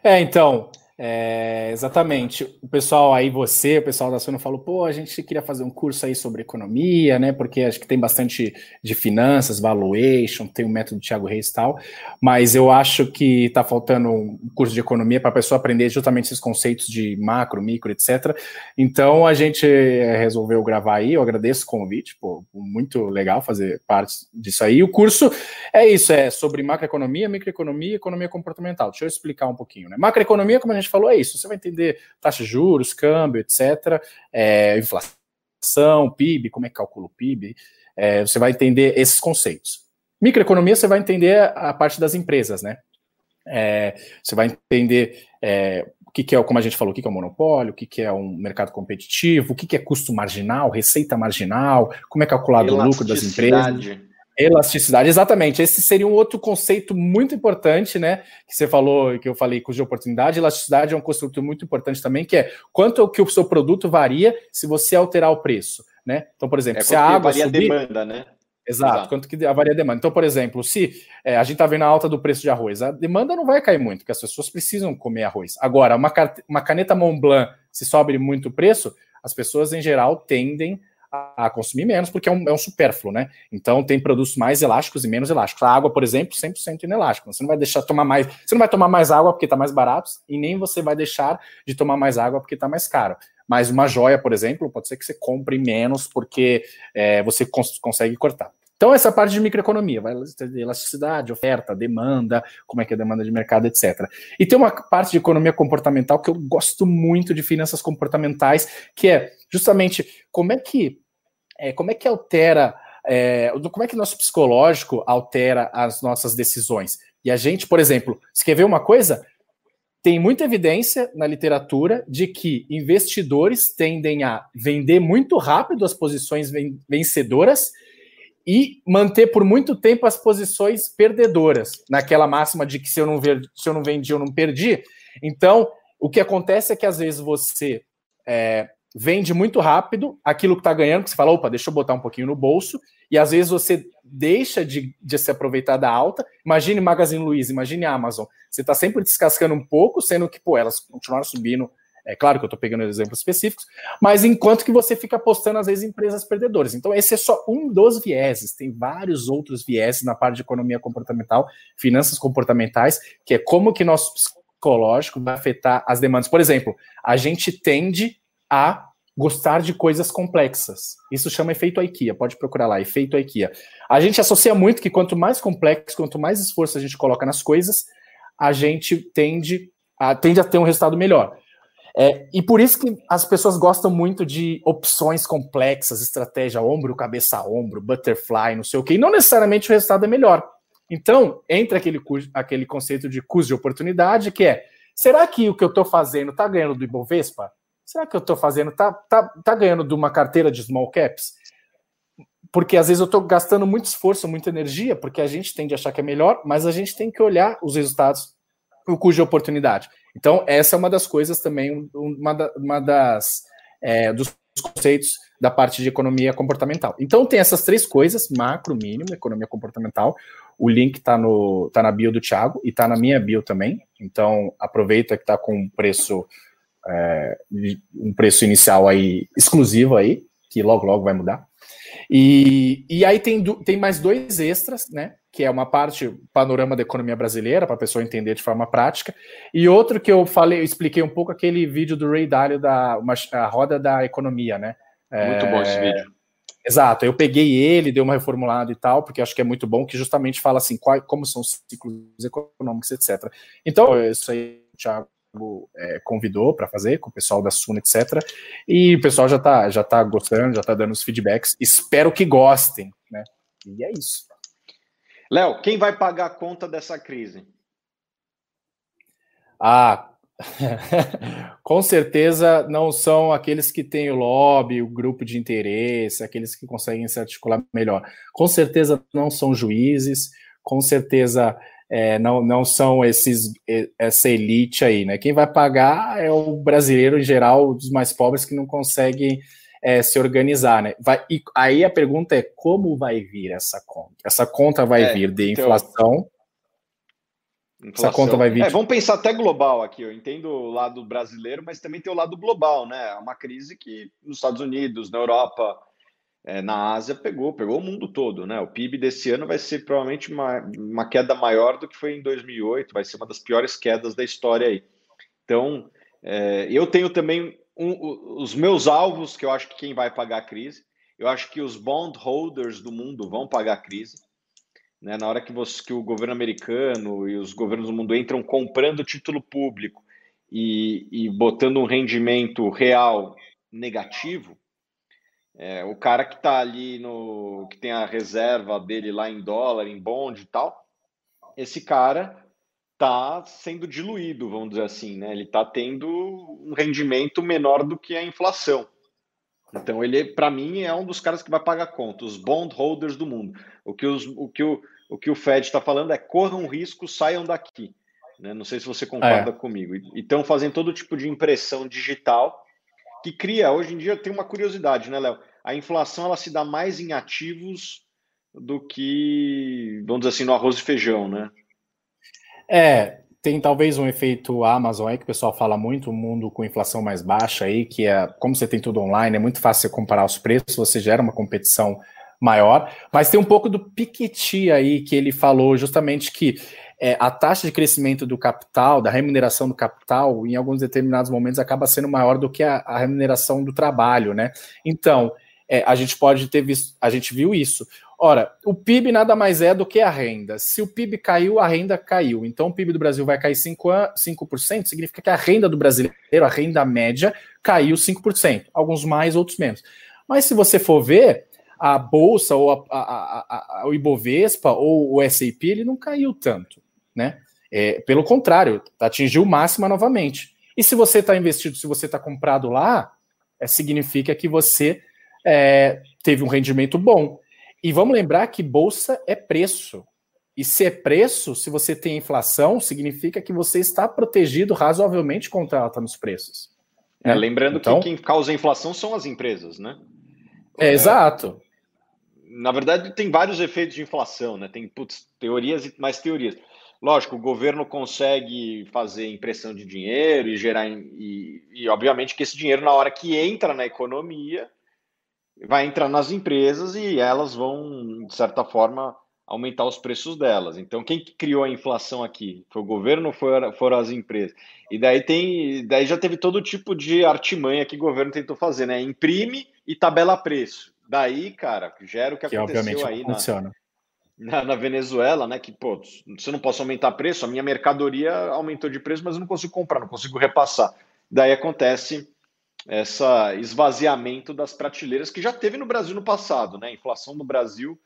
Speaker 4: É, então, é, exatamente. O pessoal aí, você, o pessoal da Sona falou, pô, a gente queria fazer um curso aí sobre economia, né? Porque acho que tem bastante de finanças, valuation, tem o método Thiago Reis e tal, mas eu acho que está faltando um curso de economia para a pessoa aprender justamente esses conceitos de macro, micro, etc. Então a gente resolveu gravar aí, eu agradeço o convite, pô, muito legal fazer parte disso aí. O curso é isso, é sobre macroeconomia, microeconomia e economia comportamental. Deixa eu explicar um pouquinho, né? Macroeconomia, como a gente gente falou, é isso. Você vai entender taxa de juros, câmbio, etc., é, inflação, PIB, como é que calcula o PIB. É, você vai entender esses conceitos. Microeconomia, você vai entender a parte das empresas, né? É, você vai entender é, o que, que, é, como a gente falou, o que, que é um monopólio, o que, que é um mercado competitivo, o que, que é custo marginal, receita marginal, como é calculado o lucro das empresas. Elasticidade, exatamente. Esse seria um outro conceito muito importante, né? Que você falou, que eu falei, custo de oportunidade. Elasticidade é um conceito muito importante também, que é quanto que o seu produto varia se você alterar o preço, né? Então, por exemplo, é se a água
Speaker 3: varia subir, a demanda, né?
Speaker 4: Exato, Exato, quanto que varia a demanda. Então, por exemplo, se é, a gente está vendo a alta do preço de arroz, a demanda não vai cair muito, porque as pessoas precisam comer arroz. Agora, uma, uma caneta Montblanc, se sobe muito o preço, as pessoas em geral tendem a consumir menos, porque é um, é um supérfluo, né? Então tem produtos mais elásticos e menos elásticos. A água, por exemplo, 100% inelástico. Você não vai deixar tomar mais, você não vai tomar mais água porque está mais barato e nem você vai deixar de tomar mais água porque está mais caro. Mas uma joia, por exemplo, pode ser que você compre menos porque é, você cons consegue cortar. Então, essa parte de microeconomia, vai elasticidade, oferta, demanda, como é que é a demanda de mercado, etc. E tem uma parte de economia comportamental que eu gosto muito de finanças comportamentais, que é justamente como é que, é, como é que altera, é, como é que nosso psicológico altera as nossas decisões. E a gente, por exemplo, se quer ver uma coisa, tem muita evidência na literatura de que investidores tendem a vender muito rápido as posições vencedoras e manter por muito tempo as posições perdedoras, naquela máxima de que se eu não, ver, se eu não vendi, eu não perdi. Então, o que acontece é que às vezes você é, vende muito rápido aquilo que está ganhando, que você fala, opa, deixa eu botar um pouquinho no bolso, e às vezes você deixa de, de se aproveitar da alta. Imagine Magazine Luiza, imagine Amazon. Você está sempre descascando um pouco, sendo que, pô, elas continuaram subindo é claro que eu estou pegando exemplos específicos, mas enquanto que você fica apostando, às vezes, em empresas perdedoras. Então, esse é só um dos vieses. Tem vários outros vieses na parte de economia comportamental, finanças comportamentais, que é como que nosso psicológico vai afetar as demandas. Por exemplo, a gente tende a gostar de coisas complexas. Isso chama efeito IKEA, pode procurar lá, efeito IKEA. A gente associa muito que quanto mais complexo, quanto mais esforço a gente coloca nas coisas, a gente tende a, tende a ter um resultado melhor. É, e por isso que as pessoas gostam muito de opções complexas, estratégia ombro, cabeça ombro, butterfly, não sei o que, e não necessariamente o resultado é melhor. Então, entra aquele, aquele conceito de custo de oportunidade, que é: será que o que eu estou fazendo está ganhando do Ibovespa? Será que eu estou fazendo está tá, tá ganhando de uma carteira de small caps? Porque às vezes eu estou gastando muito esforço, muita energia, porque a gente tende a achar que é melhor, mas a gente tem que olhar os resultados, o custo de oportunidade. Então, essa é uma das coisas também, uma, da, uma das é, dos conceitos da parte de economia comportamental. Então, tem essas três coisas: macro, mínimo, economia comportamental. O link está tá na bio do Thiago e está na minha bio também. Então, aproveita que está com um preço, é, um preço inicial aí exclusivo aí, que logo logo vai mudar. E, e aí tem, tem mais dois extras, né? Que é uma parte panorama da economia brasileira, para a pessoa entender de forma prática, e outro que eu falei, eu expliquei um pouco aquele vídeo do Ray Dalio da uma, a roda da economia, né?
Speaker 3: Muito é, bom esse vídeo.
Speaker 4: Exato, eu peguei ele, dei uma reformulada e tal, porque acho que é muito bom, que justamente fala assim, qual, como são os ciclos econômicos, etc. Então, isso aí, Thiago, é, convidou para fazer com o pessoal da Suna, etc. E o pessoal já está já tá gostando, já está dando os feedbacks. Espero que gostem, né? E é isso.
Speaker 3: Léo, quem vai pagar a conta dessa crise?
Speaker 4: Ah, com certeza não são aqueles que têm o lobby, o grupo de interesse, aqueles que conseguem se articular melhor. Com certeza não são juízes, com certeza é, não, não são esses essa elite aí, né? Quem vai pagar é o brasileiro em geral, dos mais pobres que não conseguem é, se organizar, né? Vai, e aí a pergunta é como vai vir essa conta? Essa conta vai é, vir de então, inflação.
Speaker 3: Inflação. Essa conta vai vir. É, vamos pensar até global aqui. Eu entendo o lado brasileiro, mas também tem o lado global, né? Uma crise que nos Estados Unidos, na Europa, é, na Ásia pegou, pegou o mundo todo, né? O PIB desse ano vai ser provavelmente uma, uma queda maior do que foi em 2008, vai ser uma das piores quedas da história aí. Então, é, eu tenho também um, os meus alvos, que eu acho que quem vai pagar a crise. Eu acho que os bondholders do mundo vão pagar a crise. Né? Na hora que, você, que o governo americano e os governos do mundo entram comprando título público e, e botando um rendimento real negativo, é, o cara que está ali no. que tem a reserva dele lá em dólar, em bond e tal, esse cara está sendo diluído, vamos dizer assim, né? Ele está tendo um rendimento menor do que a inflação. Então ele, para mim, é um dos caras que vai pagar conta, os bondholders do mundo. O que, os, o, que o, o que o Fed está falando é corram risco, saiam daqui. Né? Não sei se você concorda é. comigo. E estão fazendo todo tipo de impressão digital que cria, hoje em dia, tem uma curiosidade, né, Léo? A inflação ela se dá mais em ativos do que, vamos dizer assim, no arroz e feijão, né?
Speaker 4: É, tem talvez um efeito Amazon aí que o pessoal fala muito, um mundo com inflação mais baixa aí, que é, como você tem tudo online, é muito fácil você comparar os preços, você gera uma competição maior, mas tem um pouco do Piketty aí, que ele falou justamente que é, a taxa de crescimento do capital, da remuneração do capital, em alguns determinados momentos acaba sendo maior do que a, a remuneração do trabalho, né? Então, é, a gente pode ter visto, a gente viu isso. Ora, o PIB nada mais é do que a renda. Se o PIB caiu, a renda caiu. Então, o PIB do Brasil vai cair 5%, 5% significa que a renda do brasileiro, a renda média, caiu 5%. Alguns mais, outros menos. Mas se você for ver, a Bolsa, ou a, a, a, o Ibovespa, ou o SAP, ele não caiu tanto né? É, pelo contrário, atingiu máxima novamente. E se você está investido, se você está comprado lá, é, significa que você é, teve um rendimento bom. E vamos lembrar que bolsa é preço. E se é preço, se você tem inflação, significa que você está protegido razoavelmente contra alta nos preços.
Speaker 3: É, lembrando então, que quem causa inflação são as empresas, né?
Speaker 4: É, exato.
Speaker 3: Na verdade, tem vários efeitos de inflação, né? Tem putz, teorias e mais teorias. Lógico, o governo consegue fazer impressão de dinheiro e gerar. E, e, obviamente, que esse dinheiro, na hora que entra na economia, vai entrar nas empresas e elas vão, de certa forma, aumentar os preços delas. Então, quem criou a inflação aqui? Foi o governo ou foram, foram as empresas? E daí tem. Daí já teve todo tipo de artimanha que o governo tentou fazer, né? Imprime e tabela preço. Daí, cara, gera o que, que aconteceu aí na, na, na, Venezuela, né? Que, pô, se eu não posso aumentar preço, a minha mercadoria aumentou de preço, mas eu não consigo comprar, não consigo repassar. Daí acontece essa esvaziamento das prateleiras que já teve no Brasil no passado, né? inflação no Brasil,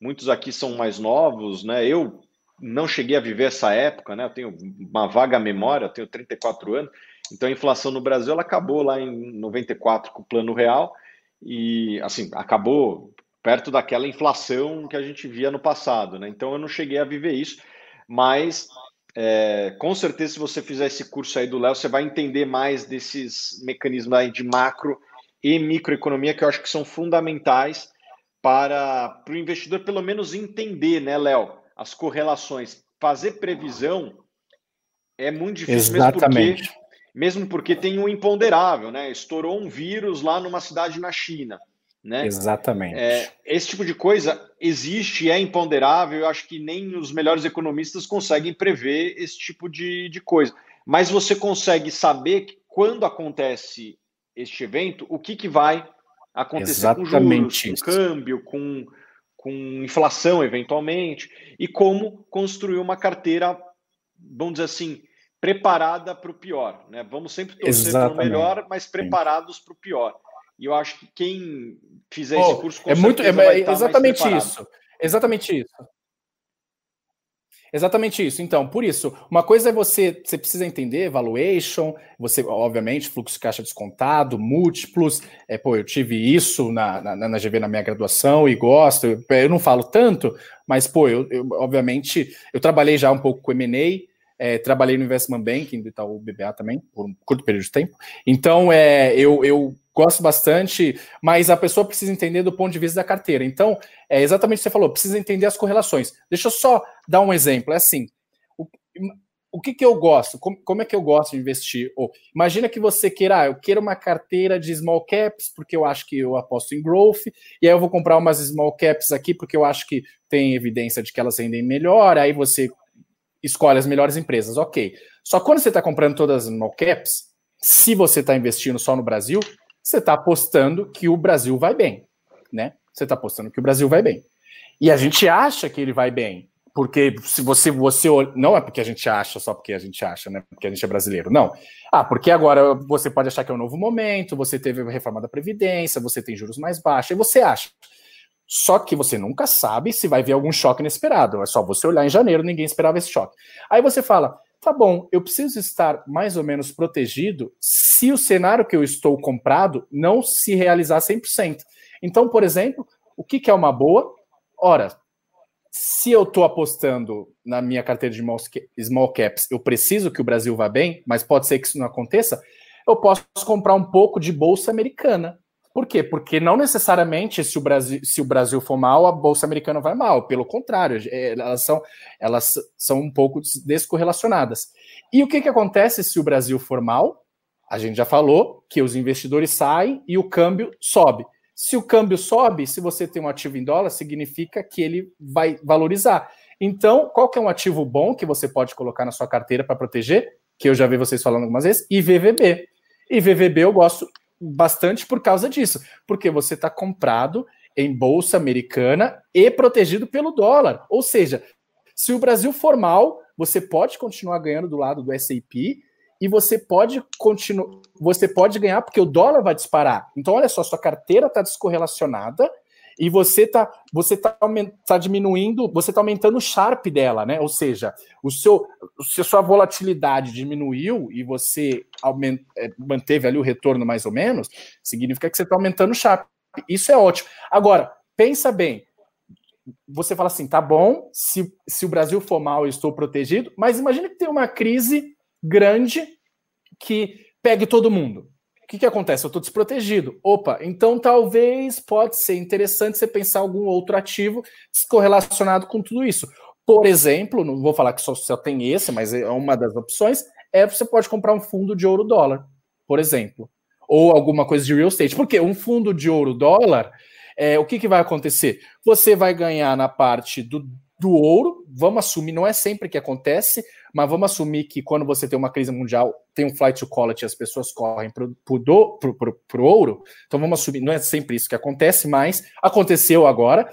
Speaker 3: muitos aqui são mais novos, né? Eu não cheguei a viver essa época, né? Eu tenho uma vaga memória, eu tenho 34 anos. Então a inflação no Brasil ela acabou lá em 94 com o Plano Real e assim, acabou perto daquela inflação que a gente via no passado. Né? Então eu não cheguei a viver isso, mas é, com certeza, se você fizer esse curso aí do Léo, você vai entender mais desses mecanismos aí de macro e microeconomia que eu acho que são fundamentais para, para o investidor, pelo menos, entender, né, Léo, as correlações. Fazer previsão é muito difícil,
Speaker 4: Exatamente.
Speaker 3: mesmo porque, mesmo porque tem um imponderável, né? Estourou um vírus lá numa cidade na China. Né?
Speaker 4: Exatamente.
Speaker 3: É, esse tipo de coisa existe, é imponderável. Eu acho que nem os melhores economistas conseguem prever esse tipo de, de coisa. Mas você consegue saber que quando acontece este evento, o que, que vai acontecer
Speaker 4: Exatamente
Speaker 3: com juros, com câmbio, com, com inflação, eventualmente, e como construir uma carteira, vamos dizer assim, preparada para o pior. Né? Vamos sempre torcer para o melhor, mas preparados para o pior. E eu acho que quem fizer oh, esse curso
Speaker 4: com é muito é, exatamente isso. Exatamente isso. Exatamente isso. Então, por isso, uma coisa é você, você precisa entender valuation, você, obviamente, fluxo de caixa descontado, múltiplos. É, pô, eu tive isso na, na, na GV na minha graduação e gosto. Eu, eu não falo tanto, mas, pô, eu, eu, obviamente, eu trabalhei já um pouco com M&A, é, trabalhei no Investment Banking do Itaú BBA também, por um curto período de tempo. Então, é, eu, eu gosto bastante, mas a pessoa precisa entender do ponto de vista da carteira. Então, é exatamente o que você falou, precisa entender as correlações. Deixa eu só dar um exemplo. É assim, o que, que eu gosto? Como, como, é que eu gosto de investir? Ou, imagina que você queira, ah, eu quero uma carteira de small caps, porque eu acho que eu aposto em growth, e aí eu vou comprar umas small caps aqui, porque eu acho que tem evidência de que elas rendem melhor, aí você escolhe as melhores empresas, ok. Só quando você está comprando todas as small caps, se você está investindo só no Brasil, você está apostando que o Brasil vai bem, né? Você está apostando que o Brasil vai bem. E a gente acha que ele vai bem, porque se você você não é porque a gente acha só porque a gente acha, né? Porque a gente é brasileiro, não. Ah, porque agora você pode achar que é um novo momento, você teve a reforma da previdência, você tem juros mais baixos, e você acha. Só que você nunca sabe se vai vir algum choque inesperado. É só você olhar em janeiro, ninguém esperava esse choque. Aí você fala: tá bom, eu preciso estar mais ou menos protegido se o cenário que eu estou comprado não se realizar 100%. Então, por exemplo, o que, que é uma boa? Ora, se eu estou apostando na minha carteira de small caps, eu preciso que o Brasil vá bem, mas pode ser que isso não aconteça, eu posso comprar um pouco de bolsa americana. Por quê? Porque não necessariamente se o Brasil, se o Brasil for mal, a bolsa americana vai mal. Pelo contrário, é, elas são, elas são um pouco descorrelacionadas. E o que, que acontece se o Brasil for mal? A gente já falou que os investidores saem e o câmbio sobe. Se o câmbio sobe, se você tem um ativo em dólar, significa que ele vai valorizar. Então, qual que é um ativo bom que você pode colocar na sua carteira para proteger? Que eu já vi vocês falando algumas vezes, IVVB. IVVB eu gosto bastante por causa disso, porque você está comprado em bolsa americana e protegido pelo dólar. Ou seja, se o Brasil for mal, você pode continuar ganhando do lado do SAP e você pode continuar, você pode ganhar porque o dólar vai disparar. Então, olha só, sua carteira está descorrelacionada e você está você tá, tá diminuindo, você está aumentando o Sharp dela, né? Ou seja, o seu, se a sua volatilidade diminuiu e você aument, é, manteve ali o retorno mais ou menos, significa que você está aumentando o Sharp. Isso é ótimo. Agora, pensa bem, você fala assim, tá bom, se, se o Brasil for mal, eu estou protegido, mas imagine que tem uma crise grande que pegue todo mundo. Que, que acontece? Eu estou desprotegido. Opa, então talvez pode ser interessante você pensar algum outro ativo correlacionado com tudo isso. Por exemplo, não vou falar que só, só tem esse, mas é uma das opções, é você pode comprar um fundo de ouro dólar, por exemplo. Ou alguma coisa de real estate. Porque um fundo de ouro dólar, é, o que, que vai acontecer? Você vai ganhar na parte do, do ouro, vamos assumir, não é sempre que acontece, mas vamos assumir que quando você tem uma crise mundial, tem um flight to quality, as pessoas correm para o ouro, então vamos assumir, não é sempre isso que acontece, mas aconteceu agora,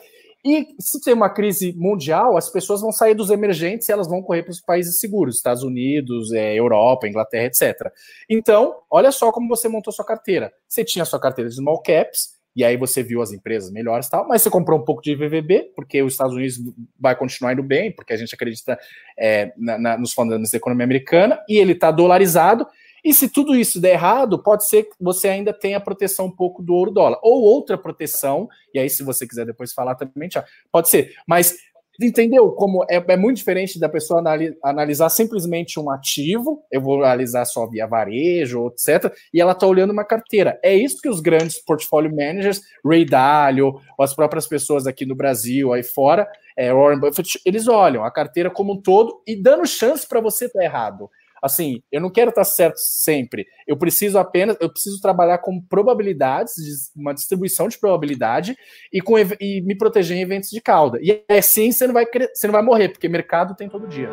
Speaker 4: e se tem uma crise mundial, as pessoas vão sair dos emergentes e elas vão correr para os países seguros, Estados Unidos, é, Europa, Inglaterra, etc. Então, olha só como você montou sua carteira. Você tinha sua carteira de small caps, e aí você viu as empresas melhores tal, mas você comprou um pouco de VVB, porque os Estados Unidos vai continuar indo bem, porque a gente acredita é, na, na, nos fundamentos da economia americana, e ele está dolarizado, e se tudo isso der errado, pode ser que você ainda tenha proteção um pouco do ouro dólar, ou outra proteção, e aí se você quiser depois falar também, pode ser, mas Entendeu como é, é, muito diferente da pessoa analisar simplesmente um ativo, eu vou analisar só via varejo, etc., e ela está olhando uma carteira. É isso que os grandes portfólio managers, Ray Dalio, as próprias pessoas aqui no Brasil, aí fora, é, Warren Buffett, eles olham a carteira como um todo e dando chance para você estar tá errado assim, eu não quero estar certo sempre. Eu preciso apenas, eu preciso trabalhar com probabilidades, uma distribuição de probabilidade e, com, e me proteger em eventos de cauda. E assim você não vai você não vai morrer, porque mercado tem todo dia.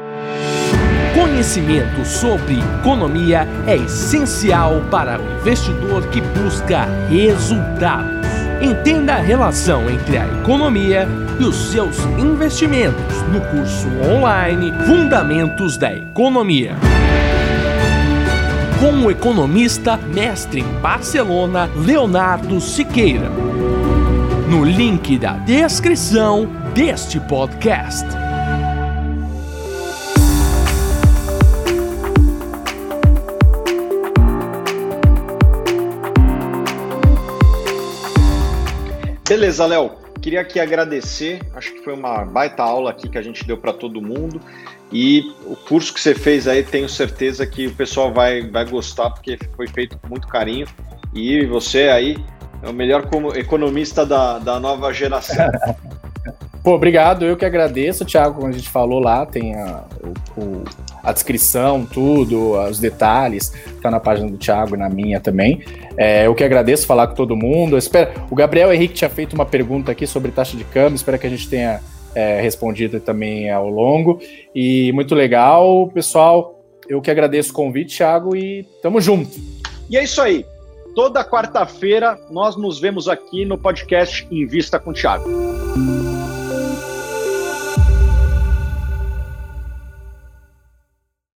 Speaker 1: Conhecimento sobre economia é essencial para o investidor que busca resultados. Entenda a relação entre a economia e os seus investimentos no curso online Fundamentos da Economia com o economista mestre em Barcelona, Leonardo Siqueira. No link da descrição deste podcast.
Speaker 3: Beleza, Léo. Queria aqui agradecer. Acho que foi uma baita aula aqui que a gente deu para todo mundo. E o curso que você fez aí, tenho certeza que o pessoal vai, vai gostar, porque foi feito com muito carinho. E você aí é o melhor economista da, da nova geração.
Speaker 4: Pô, obrigado, eu que agradeço, Thiago, como a gente falou lá, tem a, o, a descrição, tudo, os detalhes, tá na página do Thiago e na minha também. É, eu que agradeço falar com todo mundo. Espero, o Gabriel Henrique tinha feito uma pergunta aqui sobre taxa de câmbio, espero que a gente tenha é, respondido também ao longo. E muito legal, pessoal. Eu que agradeço o convite, Thiago, e tamo junto.
Speaker 3: E é isso aí. Toda quarta-feira nós nos vemos aqui no podcast Invista com Thiago.